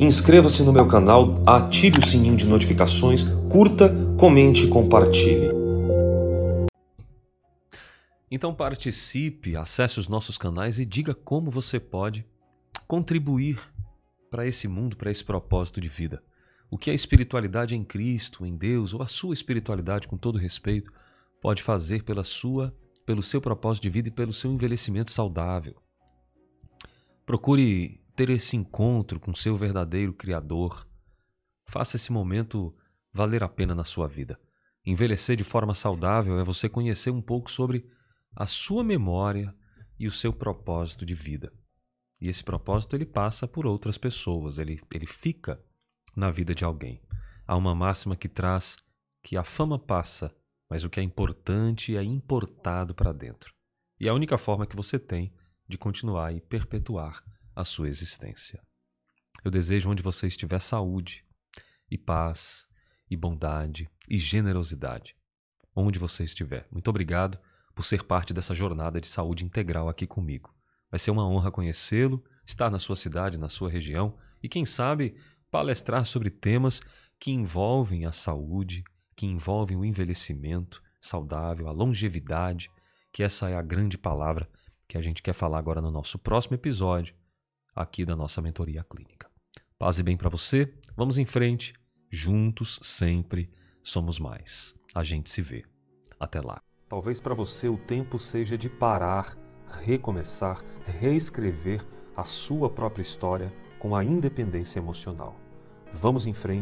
Inscreva-se no meu canal, ative o sininho de notificações, curta, comente e compartilhe. Então participe, acesse os nossos canais e diga como você pode contribuir para esse mundo, para esse propósito de vida. O que a espiritualidade em Cristo, em Deus, ou a sua espiritualidade, com todo respeito, pode fazer pela sua, pelo seu propósito de vida e pelo seu envelhecimento saudável. Procure ter esse encontro com seu verdadeiro Criador. Faça esse momento valer a pena na sua vida. Envelhecer de forma saudável é você conhecer um pouco sobre a sua memória e o seu propósito de vida. E esse propósito ele passa por outras pessoas, ele, ele fica na vida de alguém. Há uma máxima que traz que a fama passa, mas o que é importante é importado para dentro. E é a única forma que você tem de continuar e perpetuar a sua existência. Eu desejo onde você estiver saúde e paz e bondade e generosidade. Onde você estiver. Muito obrigado por ser parte dessa jornada de saúde integral aqui comigo. Vai ser uma honra conhecê-lo, estar na sua cidade, na sua região e, quem sabe, palestrar sobre temas que envolvem a saúde, que envolvem o envelhecimento saudável, a longevidade, que essa é a grande palavra que a gente quer falar agora no nosso próximo episódio aqui da nossa mentoria clínica. Paz e bem para você. Vamos em frente. Juntos sempre somos mais. A gente se vê. Até lá. Talvez para você o tempo seja de parar, recomeçar, reescrever a sua própria história com a independência emocional. Vamos em frente